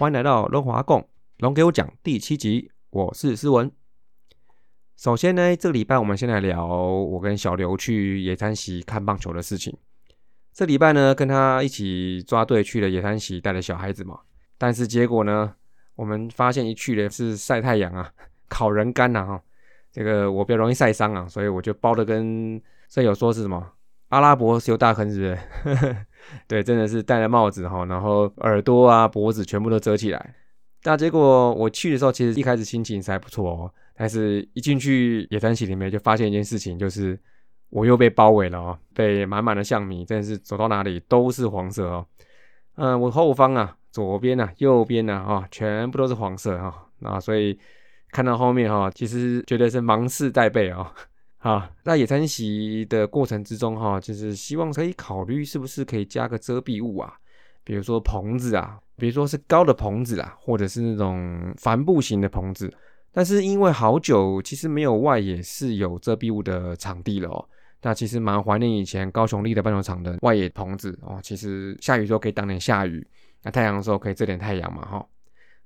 欢迎来到龙华共龙给我讲第七集，我是思文。首先呢，这个礼拜我们先来聊我跟小刘去野餐席看棒球的事情。这礼拜呢，跟他一起抓队去了野餐席，带了小孩子嘛。但是结果呢，我们发现一去的是晒太阳啊，烤人干呐哈。这个我比较容易晒伤啊，所以我就包的跟舍友说是什么阿拉伯石油大坑是不是？对，真的是戴了帽子哈，然后耳朵啊、脖子全部都遮起来。那结果我去的时候，其实一开始心情是还不错哦，但是一进去野餐席里面，就发现一件事情，就是我又被包围了哦，被满满的象迷，真的是走到哪里都是黄色哦。嗯，我后方啊、左边啊、右边啊，哈，全部都是黄色哈。那所以看到后面哈，其实绝对是芒刺在背哦。好，那野餐席的过程之中，哈，就是希望可以考虑是不是可以加个遮蔽物啊，比如说棚子啊，比如说是高的棚子啊，或者是那种帆布型的棚子。但是因为好久其实没有外野是有遮蔽物的场地了哦，那其实蛮怀念以前高雄立的棒球场的外野棚子哦，其实下雨时候可以挡点下雨，那太阳的时候可以遮点太阳嘛哈。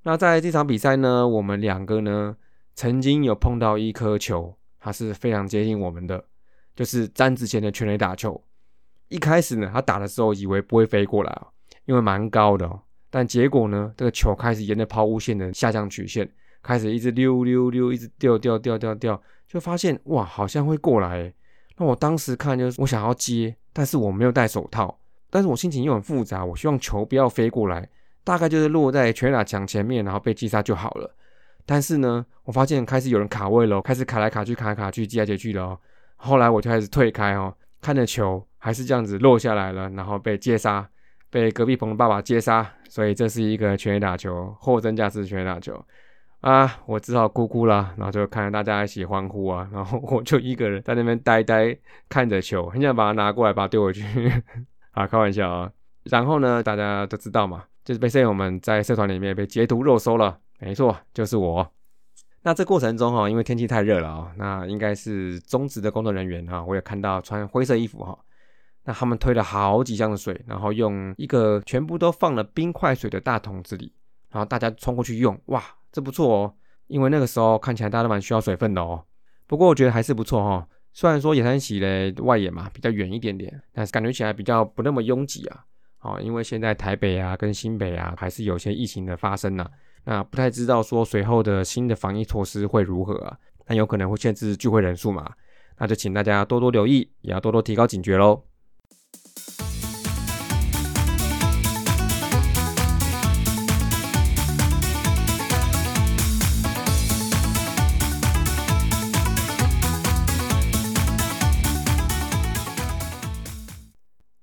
那在这场比赛呢，我们两个呢曾经有碰到一颗球。他是非常接近我们的，就是詹子贤的全垒打球。一开始呢，他打的时候以为不会飞过来啊，因为蛮高的哦。但结果呢，这个球开始沿着抛物线的下降曲线，开始一直溜溜溜，一直掉掉掉掉掉，就发现哇，好像会过来。那我当时看就是我想要接，但是我没有戴手套，但是我心情又很复杂，我希望球不要飞过来，大概就是落在全垒打墙前面，然后被击杀就好了。但是呢，我发现开始有人卡位了，开始卡来卡去，卡来卡去，接来接去的哦。后来我就开始退开哦，看着球还是这样子落下来了，然后被接杀，被隔壁棚的爸爸接杀，所以这是一个全垒打球，货真价实的全垒打球啊！我只好哭哭了，然后就看着大家一起欢呼啊，然后 我就一个人在那边呆呆看着球，很想把它拿过来，把它丢回去 啊，开玩笑啊。然后呢，大家都知道嘛，就是被队友们在社团里面被截图肉搜了。没错，就是我。那这过程中哈，因为天气太热了啊，那应该是中职的工作人员哈，我也看到穿灰色衣服哈。那他们推了好几箱的水，然后用一个全部都放了冰块水的大桶子里，然后大家冲过去用，哇，这不错哦。因为那个时候看起来大家都蛮需要水分的哦。不过我觉得还是不错哈。虽然说野山喜的外野嘛比较远一点点，但是感觉起来比较不那么拥挤啊。哦，因为现在台北啊跟新北啊还是有些疫情的发生呢。那不太知道说随后的新的防疫措施会如何啊？但有可能会限制聚会人数嘛？那就请大家多多留意，也要多多提高警觉喽。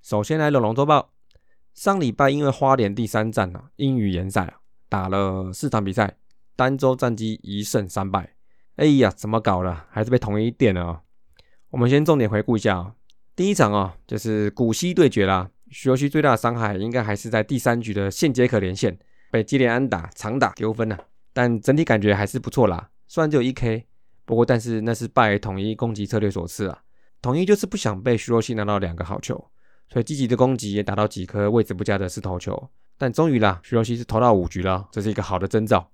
首先来龙龙周报，上礼拜因为花莲第三站啊，英语联赛啊。打了四场比赛，单周战绩一胜三败。哎呀，怎么搞的？还是被统一电了啊！我们先重点回顾一下啊。第一场啊，就是古西对决啦。徐若曦最大的伤害应该还是在第三局的线接可连线，被基连安打长打丢分了。但整体感觉还是不错啦。虽然只有一 K，不过但是那是拜统一攻击策略所赐啊。统一就是不想被徐若曦拿到两个好球，所以积极的攻击也打到几颗位置不佳的四头球。但终于啦，徐若曦是投到五局了，这是一个好的征兆。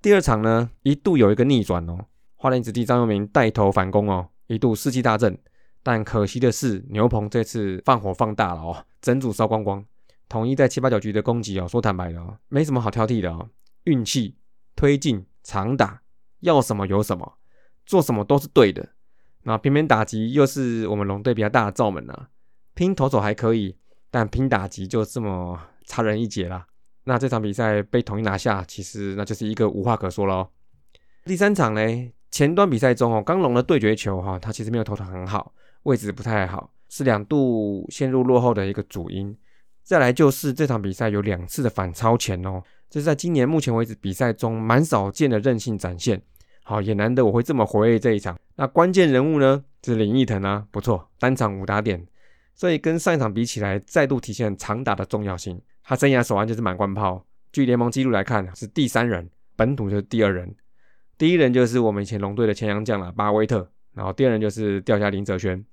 第二场呢，一度有一个逆转哦，花莲子弟张佑铭带头反攻哦，一度士气大振。但可惜的是，牛棚这次放火放大了哦，整组烧光光。统一在七八九局的攻击哦，说坦白的哦，没什么好挑剔的哦，运气、推进、长打，要什么有什么，做什么都是对的。那偏偏打击又是我们龙队比较大的罩门啊，拼投手还可以，但拼打击就这么。差人一截啦。那这场比赛被统一拿下，其实那就是一个无话可说了。第三场呢，前端比赛中哦，刚龙的对决球哈，他其实没有投的很好，位置不太好，是两度陷入落后的一个主因。再来就是这场比赛有两次的反超前哦，这是在今年目前为止比赛中蛮少见的韧性展现。好，也难得我会这么回味这一场。那关键人物呢，是林奕腾啊，不错，单场五打点。所以跟上一场比起来，再度体现长打的重要性。他生涯首安就是满贯炮，据联盟记录来看是第三人，本土就是第二人，第一人就是我们以前龙队的前洋将了巴威特，然后第二人就是掉下林哲轩。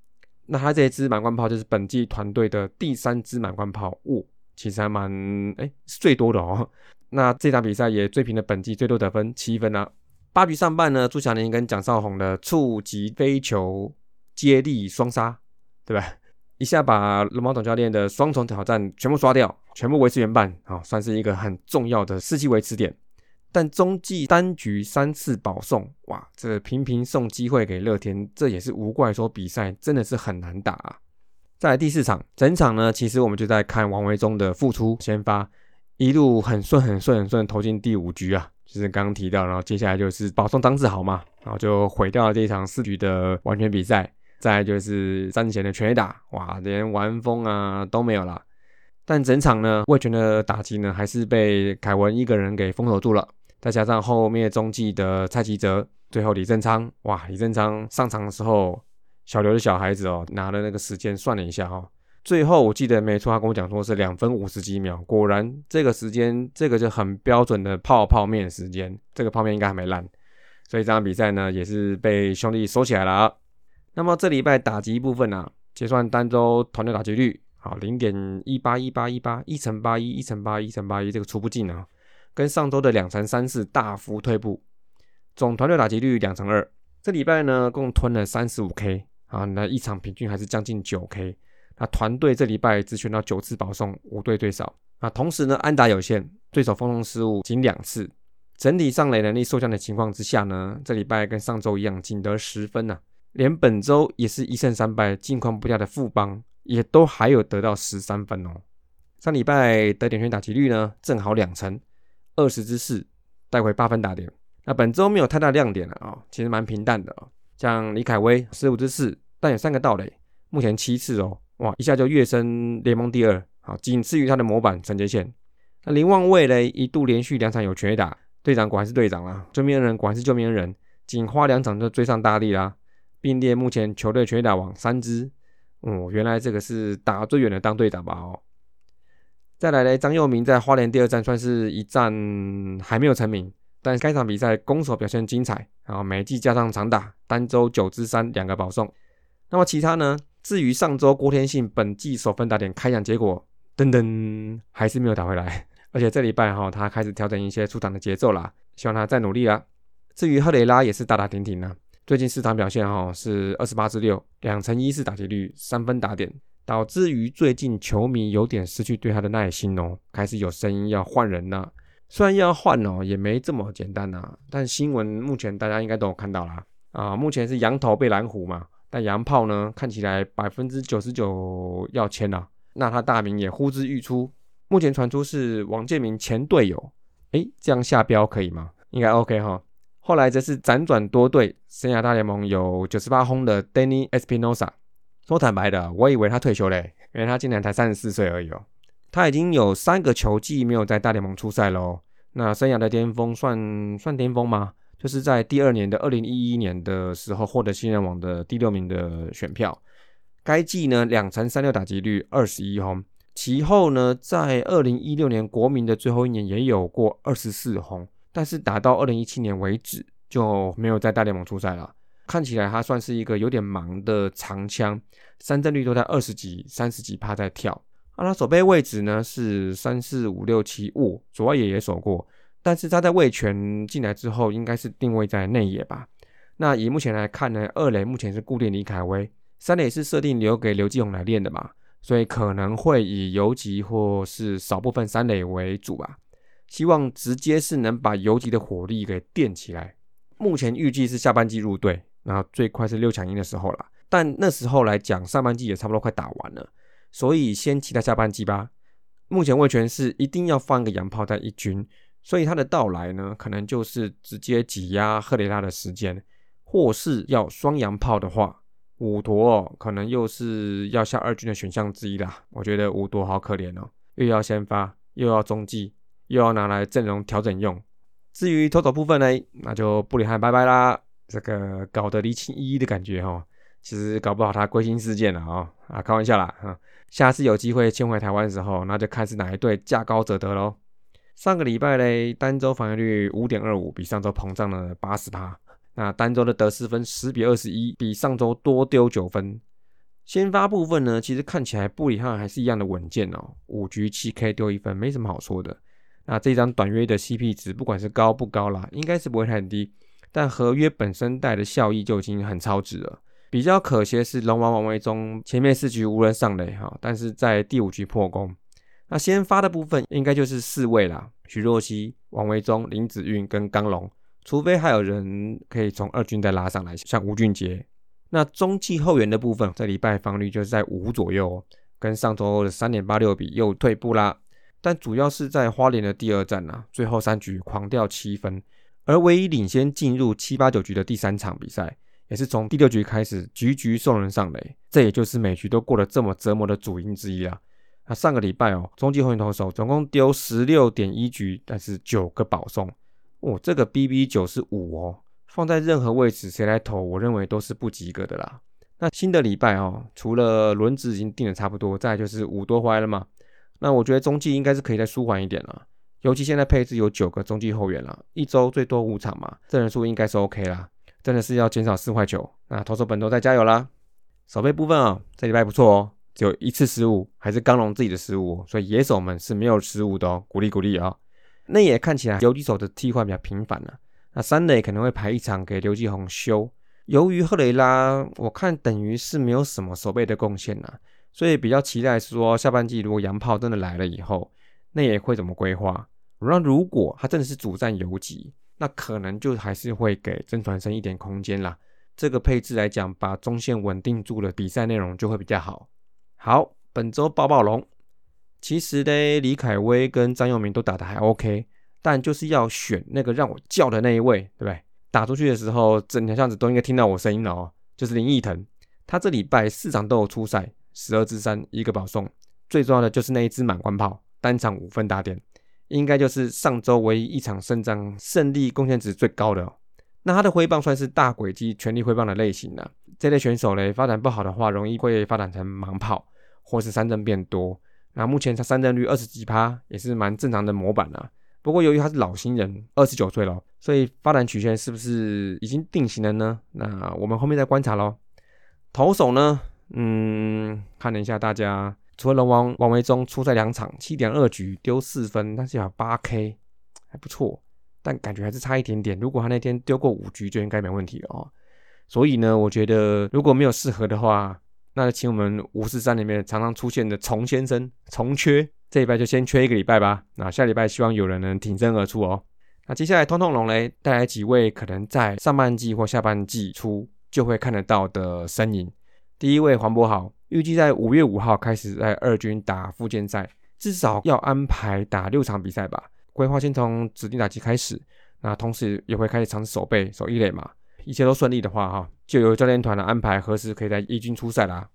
那他这一支满贯炮就是本季团队的第三支满贯炮，哇，其实还蛮哎是最多的哦。那这场比赛也追平了本季最多得分七分啊。八局上半呢，朱祥林跟蒋少红的触及飞球接力双杀，对吧？一下把龙猫总教练的双重挑战全部刷掉，全部维持原半啊，算是一个很重要的士气维持点。但中继单局三次保送，哇，这频频送机会给乐天，这也是无怪说比赛真的是很难打。啊。再来第四场，整场呢，其实我们就在看王维忠的复出先发，一路很顺很顺很顺投进第五局啊，就是刚刚提到，然后接下来就是保送张志豪嘛，然后就毁掉了这一场四局的完全比赛。再就是战前的全打，哇，连完封啊都没有了。但整场呢，魏权的打击呢，还是被凯文一个人给封锁住了。再加上后面中继的蔡奇哲，最后李正昌，哇，李正昌上场的时候，小刘的小孩子哦，拿了那个时间算了一下哈，最后我记得没错，他跟我讲说是两分五十几秒，果然这个时间，这个就很标准的泡泡面时间，这个泡面应该还没烂，所以这场比赛呢，也是被兄弟收起来了啊。那么这礼拜打击部分呢，结算单周团队打击率，好，零点一八一八一八，一乘八一，一乘八一，乘八一，这个出不进啊。跟上周的两成三四大幅退步，总团队打击率两成二。这礼拜呢，共吞了三十五 K 啊，那一场平均还是将近九 K。那团队这礼拜只选到九次保送，五队最少啊。同时呢，安打有限，对手风控失误仅两次，整体上垒能力受降的情况之下呢，这礼拜跟上周一样，仅得十分呐。连本周也是一胜三败，近况不佳的富邦，也都还有得到十三分哦。上礼拜得点圈打击率呢，正好两成。二十之四带回八分打点，那本周没有太大亮点了啊，其实蛮平淡的啊。像李凯威十五之四，但有三个盗垒，目前七次哦，哇，一下就跃升联盟第二，好，仅次于他的模板陈杰宪。那林旺卫嘞，一度连续两场有全打，队长果然是队长啦，救命恩人果然是救命恩人，仅花两场就追上大力啦，并列目前球队全垒打王三支，哦，原来这个是打最远的当队长吧哦。再来呢，张佑铭在花莲第二战算是一战还没有成名，但该场比赛攻守表现精彩，然后每季加上长打，单周九支三两个保送。那么其他呢？至于上周郭天信本季首分打点开奖结果，噔噔还是没有打回来，而且这礼拜哈他开始调整一些出场的节奏啦，希望他再努力啦。至于赫雷拉也是打打停停呢，最近市场表现哈是二十八支六，两成一是打击率，三分打点。导致于最近球迷有点失去对他的耐心哦，开始有声音要换人了。虽然要换哦，也没这么简单呐。但新闻目前大家应该都有看到啦。啊，目前是羊头被蓝虎嘛，但羊炮呢看起来百分之九十九要签了。那他大名也呼之欲出，目前传出是王建民前队友，诶，这样下标可以吗？应该 OK 哈。后来则是辗转多队，生涯大联盟有九十八轰的 Danny Espinosa。说坦白的，我以为他退休嘞，因为他今年才三十四岁而已哦。他已经有三个球季没有在大联盟出赛喽。那生涯的巅峰算算巅峰吗？就是在第二年的二零一一年的时候获得新人王的第六名的选票。该季呢两成三六打击率，二十一轰。其后呢在二零一六年国民的最后一年也有过二十四轰，但是打到二零一七年为止就没有在大联盟出赛了。看起来他算是一个有点忙的长枪，三振率都在二十几、三十几趴在跳。啊，他守备位置呢是三四五六七五，左外野也守过，但是他在卫权进来之后，应该是定位在内野吧。那以目前来看呢，二垒目前是固定李凯威，三垒是设定留给刘继宏来练的嘛，所以可能会以游击或是少部分三垒为主吧。希望直接是能把游击的火力给垫起来。目前预计是下半季入队。然后最快是六强赢的时候了，但那时候来讲，上半季也差不多快打完了，所以先期待下半季吧。目前魏权是一定要放一个洋炮在一军，所以他的到来呢，可能就是直接挤压赫雷拉的时间，或是要双洋炮的话，五夺可能又是要下二军的选项之一啦。我觉得五夺好可怜哦，又要先发，又要中继，又要拿来阵容调整用。至于投手部分呢，那就布里汉拜拜啦。这个搞得离情依依的感觉哈，其实搞不好他归心似箭了啊啊，开玩笑啦哈。下次有机会迁回台湾的时候，那就看是哪一队价高者得喽。上个礼拜嘞，单周防御率五点二五，比上周膨胀了八十趴。那单周的得失分十比二十一，比上周多丢九分。先发部分呢，其实看起来布里汉还是一样的稳健哦，五局七 K 丢一分，没什么好说的。那这张短约的 CP 值，不管是高不高啦，应该是不会太低。但合约本身带的效益就已经很超值了。比较可惜的是，龙王王维忠前面四局无人上垒哈，但是在第五局破功。那先发的部分应该就是四位啦，徐若曦、王维忠、林子韵跟刚龙，除非还有人可以从二军再拉上来，像吴俊杰。那中继后援的部分，这礼拜防率就是在五左右，跟上周的三点八六比又退步啦。但主要是在花莲的第二战啊，最后三局狂掉七分。而唯一领先进入七八九局的第三场比赛，也是从第六局开始局局送人上垒，这也就是每局都过得这么折磨的主因之一啊。那上个礼拜哦，中继后援投手总共丢十六点一局，但是九个保送，哦，这个 BB 九是五哦，放在任何位置谁来投，我认为都是不及格的啦。那新的礼拜哦，除了轮子已经定的差不多，再就是五多回来了嘛，那我觉得中继应该是可以再舒缓一点了。尤其现在配置有九个中继后援了，一周最多五场嘛，这人数应该是 OK 啦。真的是要减少四块九，那投手本都再加油啦。守备部分啊，这礼拜不错哦，只有一次失误，还是刚龙自己的失误，所以野手们是没有失误的哦，鼓励鼓励啊。内野看起来游击手的替换比较频繁了，那三垒可能会排一场给刘继宏修。由于赫雷拉，我看等于是没有什么守备的贡献呐，所以比较期待是说下半季如果洋炮真的来了以后，那也会怎么规划？那如果他真的是主战游击，那可能就还是会给曾传生一点空间啦。这个配置来讲，把中线稳定住了，比赛内容就会比较好。好，本周爆爆龙，其实呢，李凯威跟张佑铭都打得还 OK，但就是要选那个让我叫的那一位，对不对？打出去的时候，整条巷子都应该听到我声音了哦。就是林奕腾，他这礼拜四场都有出赛，十二支三，一个保送，最重要的就是那一支满贯炮，单场五分打点。应该就是上周唯一一场胜仗胜利贡献值最高的。那他的挥棒算是大轨迹全力挥棒的类型了。这类选手嘞，发展不好的话，容易会发展成盲跑，或是三振变多。那目前他三振率二十几趴，也是蛮正常的模板啊。不过由于他是老新人，二十九岁了，所以发展曲线是不是已经定型了呢？那我们后面再观察喽。投手呢，嗯，看了一下大家。除了龙王王维忠出赛两场，七点二局丢四分，但是有八 K，还不错，但感觉还是差一点点。如果他那天丢过五局，就应该没问题了哦。所以呢，我觉得如果没有适合的话，那就请我们五四三里面常常出现的虫先生虫缺，这礼拜就先缺一个礼拜吧。那下礼拜希望有人能挺身而出哦。那接下来通通龙雷带来几位可能在上半季或下半季初就会看得到的身影。第一位黄博豪。预计在五月五号开始在二军打复健赛，至少要安排打六场比赛吧。规划先从指定打击开始，那同时也会开始尝试守备守一垒嘛。一切都顺利的话，哈，就由教练团的安排何时可以在一军出赛啦。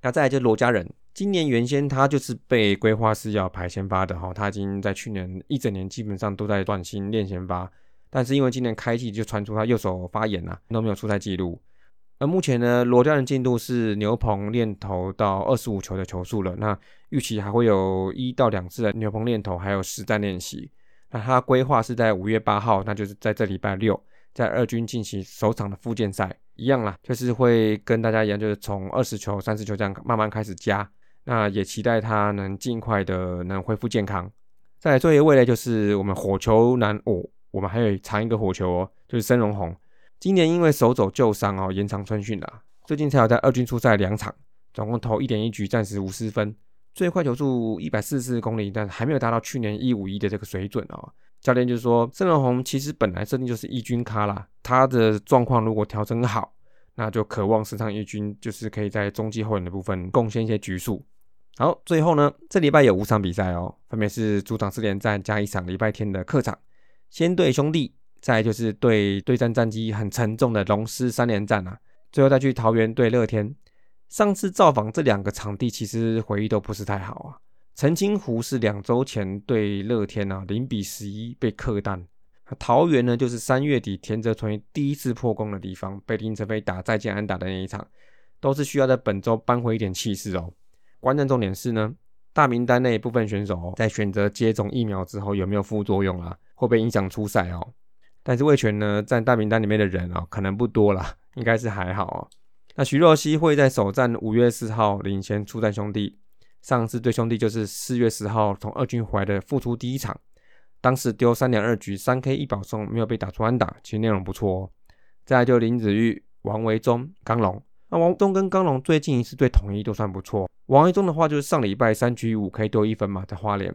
那再来就罗家人，今年原先他就是被规划是要排先发的哈，他已经在去年一整年基本上都在断心练先发，但是因为今年开季就传出他右手发炎了，都没有出赛记录。而目前呢，罗家人进度是牛棚练投到二十五球的球数了。那预期还会有一到两次的牛棚练投，还有实战练习。那他规划是在五月八号，那就是在这礼拜六，在二军进行首场的复健赛，一样啦，就是会跟大家一样，就是从二十球、三十球这样慢慢开始加。那也期待他能尽快的能恢复健康。再来最后一位呢，就是我们火球男哦，我们还有藏一个火球哦，就是申荣宏。今年因为手肘旧伤哦，延长春训了。最近才有在二军出赛两场，总共投一点一局，暂时无失分，最快球速一百四十公里，但还没有达到去年一五一的这个水准哦。教练就说，郑荣宏其实本来设定就是一军咖啦，他的状况如果调整好，那就渴望升上一军，就是可以在中继后援的部分贡献一些局数。好，最后呢，这礼拜有五场比赛哦，分别是主场四连战加一场礼拜天的客场，先对兄弟。再就是对对战战绩很沉重的龙狮三连战啊，最后再去桃园对乐天。上次造访这两个场地，其实回忆都不是太好啊。澄清湖是两周前对乐天啊，零比十一被客淡。桃园呢，就是三月底田泽纯第一次破功的地方，被林哲飞打再见安打的那一场，都是需要在本周扳回一点气势哦。关键重点是呢，大名单那一部分选手在选择接种疫苗之后有没有副作用啊？会不会影响出赛哦？但是魏权呢，占大名单里面的人哦，可能不多啦，应该是还好哦。那徐若曦会在首战五月四号领先出战兄弟，上次对兄弟就是四月十号从二军回来的复出第一场，当时丢三点二局三 K 一保送，没有被打出安打，其实内容不错哦。再来就林子玉、王维忠、刚龙，那王忠跟刚龙最近一次对统一都算不错。王维忠的话就是上礼拜三局五 K 丢一分嘛，在花莲。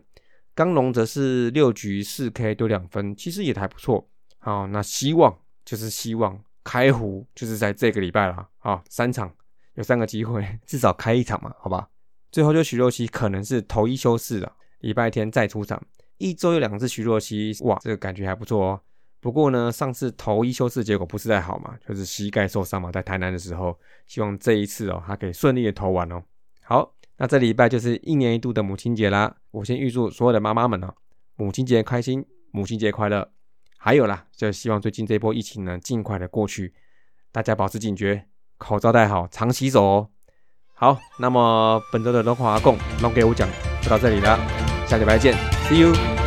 刚龙则是六局四 K 丢两分，其实也还不错。好，那希望就是希望开壶就是在这个礼拜了啊，三场有三个机会，至少开一场嘛，好吧。最后就徐若曦可能是头一休四了，礼拜天再出场，一周有两次徐若曦，哇，这个感觉还不错哦。不过呢，上次头一休四结果不是太好嘛，就是膝盖受伤嘛，在台南的时候，希望这一次哦，他可以顺利的投完哦。好。那这礼拜就是一年一度的母亲节啦，我先预祝所有的妈妈们呢，母亲节开心，母亲节快乐。还有啦，就希望最近这波疫情能尽快的过去，大家保持警觉，口罩戴好，常洗手哦。好，那么本周的龙华共龙给我讲就到这里了，下礼拜见，See you。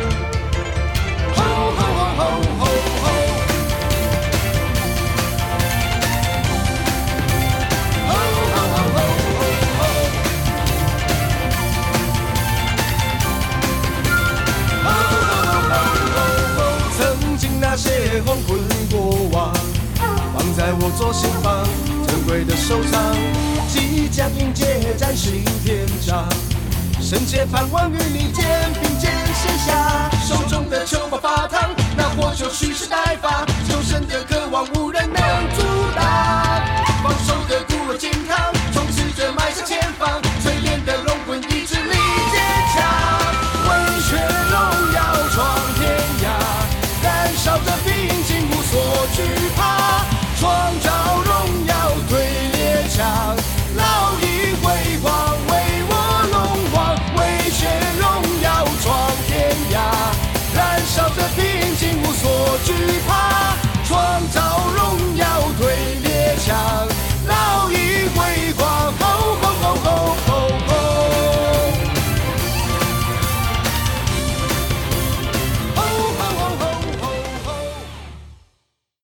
黄昏过往，放在我左心房，珍贵的收藏，即将迎接崭新篇章。圣洁盼望与你肩并肩写下，手中的球把发烫，那火球蓄势待发，求生的渴望无人能阻